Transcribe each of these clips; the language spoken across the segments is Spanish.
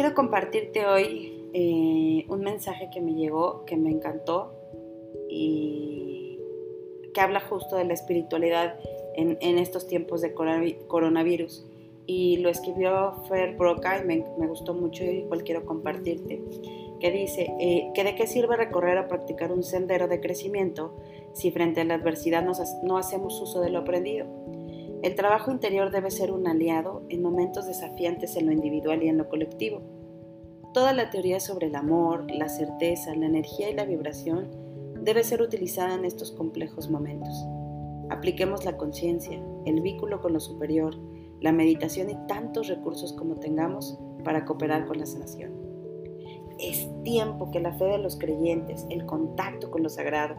quiero compartirte hoy eh, un mensaje que me llegó, que me encantó y que habla justo de la espiritualidad en, estos tiempos de coronavirus. Y lo escribió Fer Broca y me, gustó mucho y igual quiero compartirte. Que dice eh, que de qué sirve recorrer o practicar un sendero de crecimiento si frente a la adversidad no hacemos uso de lo aprendido. El trabajo interior debe ser un aliado en momentos desafiantes en lo individual y en lo colectivo. Toda la teoría sobre el amor, la certeza, la energía y la vibración debe ser utilizada en estos complejos momentos. Apliquemos la conciencia, el vínculo con lo superior, la meditación y tantos recursos como tengamos para cooperar con la sanación. Es tiempo que la fe de los creyentes, el contacto con lo sagrado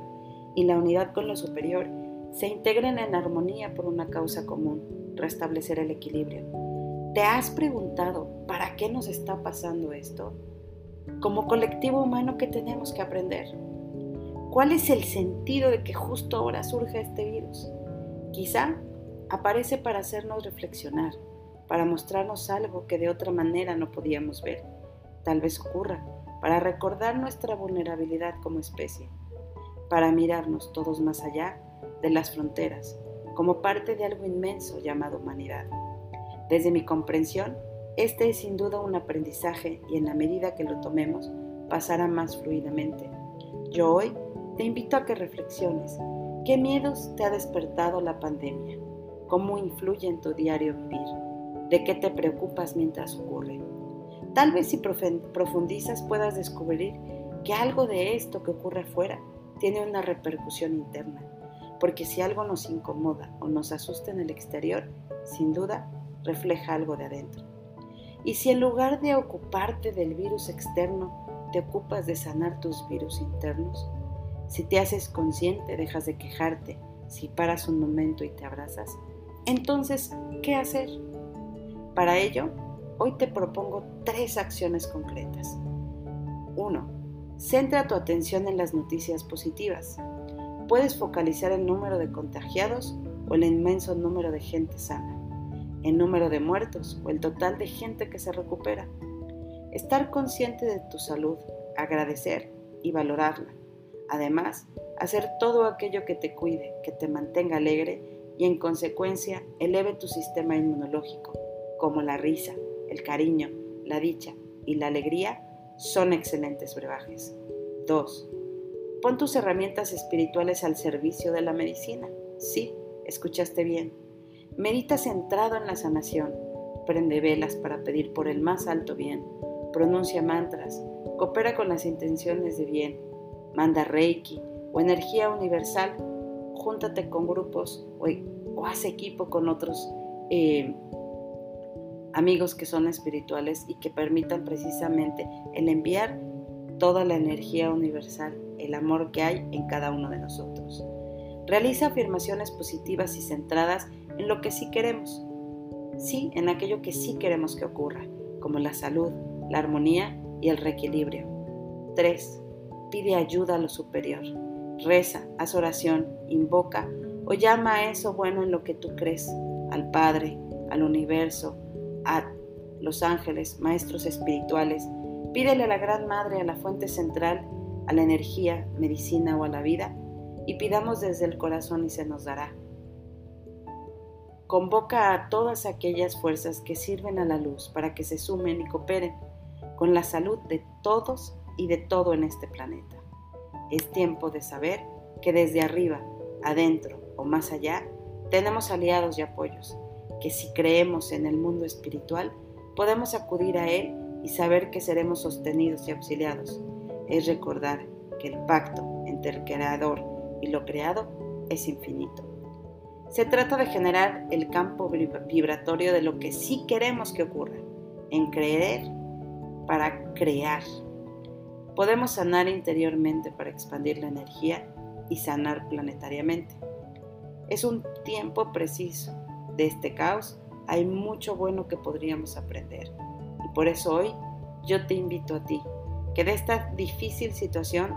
y la unidad con lo superior se integren en armonía por una causa común, restablecer el equilibrio. ¿Te has preguntado para qué nos está pasando esto? Como colectivo humano, ¿qué tenemos que aprender? ¿Cuál es el sentido de que justo ahora surja este virus? Quizá aparece para hacernos reflexionar, para mostrarnos algo que de otra manera no podíamos ver. Tal vez ocurra para recordar nuestra vulnerabilidad como especie, para mirarnos todos más allá de las fronteras, como parte de algo inmenso llamado humanidad. Desde mi comprensión, este es sin duda un aprendizaje y en la medida que lo tomemos, pasará más fluidamente. Yo hoy te invito a que reflexiones. ¿Qué miedos te ha despertado la pandemia? ¿Cómo influye en tu diario vivir? ¿De qué te preocupas mientras ocurre? Tal vez si profundizas puedas descubrir que algo de esto que ocurre afuera tiene una repercusión interna porque si algo nos incomoda o nos asusta en el exterior, sin duda refleja algo de adentro. Y si en lugar de ocuparte del virus externo, te ocupas de sanar tus virus internos, si te haces consciente, dejas de quejarte, si paras un momento y te abrazas, entonces, ¿qué hacer? Para ello, hoy te propongo tres acciones concretas. 1. Centra tu atención en las noticias positivas puedes focalizar el número de contagiados o el inmenso número de gente sana, el número de muertos o el total de gente que se recupera. Estar consciente de tu salud, agradecer y valorarla. Además, hacer todo aquello que te cuide, que te mantenga alegre y en consecuencia eleve tu sistema inmunológico, como la risa, el cariño, la dicha y la alegría son excelentes brebajes. 2. Pon tus herramientas espirituales al servicio de la medicina. Sí, escuchaste bien. Medita centrado en la sanación. Prende velas para pedir por el más alto bien. Pronuncia mantras. Coopera con las intenciones de bien. Manda reiki o energía universal. Júntate con grupos o, haz equipo con otros eh, amigos que son espirituales y que permitan precisamente el enviar toda la energía universal el amor que hay en cada uno de nosotros. Realiza afirmaciones positivas y centradas en lo que sí queremos. Sí, en aquello que sí queremos que ocurra, como la salud, la armonía y el reequilibrio. 3. Pide ayuda a lo superior. Reza, haz oración, invoca o llama a eso bueno en lo que tú crees, al Padre, al universo, a los ángeles, maestros espirituales. Pídele a la Gran Madre, a la fuente central, a la energía, medicina o a la vida y pidamos desde el corazón y se nos dará. Convoca a todas aquellas fuerzas que sirven a la luz para que se sumen y cooperen con la salud de todos y de todo en este planeta. Es tiempo de saber que desde arriba, adentro o más allá, tenemos aliados y apoyos, que si creemos en el mundo espiritual, podemos acudir a él y saber que seremos sostenidos y auxiliados es recordar que el pacto entre el creador y lo creado es infinito. Se trata de generar el campo vibratorio de lo que sí queremos que ocurra, en creer para crear. Podemos sanar interiormente para expandir la energía y sanar planetariamente. Es un tiempo preciso. De este caos hay mucho bueno que podríamos aprender. Por eso hoy yo te invito a ti que de esta difícil situación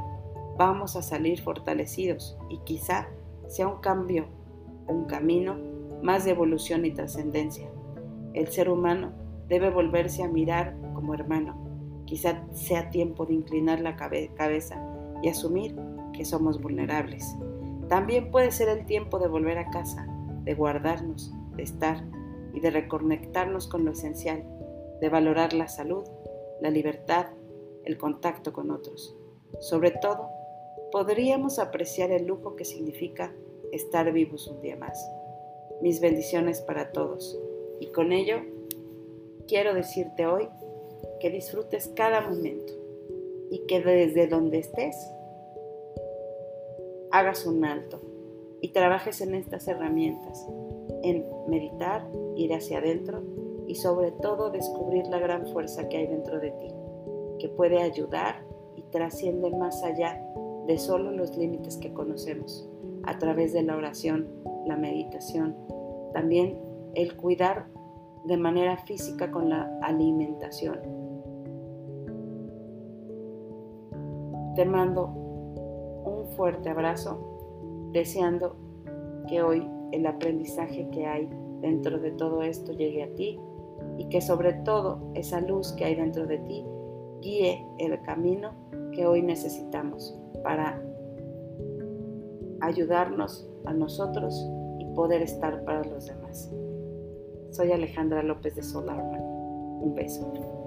vamos a salir fortalecidos y quizá sea un cambio, un camino más de evolución y trascendencia. El ser humano debe volverse a mirar como hermano. Quizá sea tiempo de inclinar la cabeza y asumir que somos vulnerables. También puede ser el tiempo de volver a casa, de guardarnos, de estar y de reconectarnos con lo esencial, de valorar la salud, la libertad, el contacto con otros. Sobre todo, podríamos apreciar el lujo que significa estar vivos un día más. Mis bendiciones para todos. Y con ello, quiero decirte hoy que disfrutes cada momento y que desde donde estés, hagas un alto y trabajes en estas herramientas, en meditar, ir hacia adentro y sobre todo descubrir la gran fuerza que hay dentro de ti, que puede ayudar y trasciende más allá de solo los límites que conocemos, a través de la oración, la meditación, también el cuidar de manera física con la alimentación. Te mando un fuerte abrazo, deseando que hoy el aprendizaje que hay dentro de todo esto llegue a ti y que sobre todo esa luz que hay dentro de ti guíe el camino que hoy necesitamos para ayudarnos a nosotros y poder estar para los demás. Soy Alejandra López de Solarman. Un beso.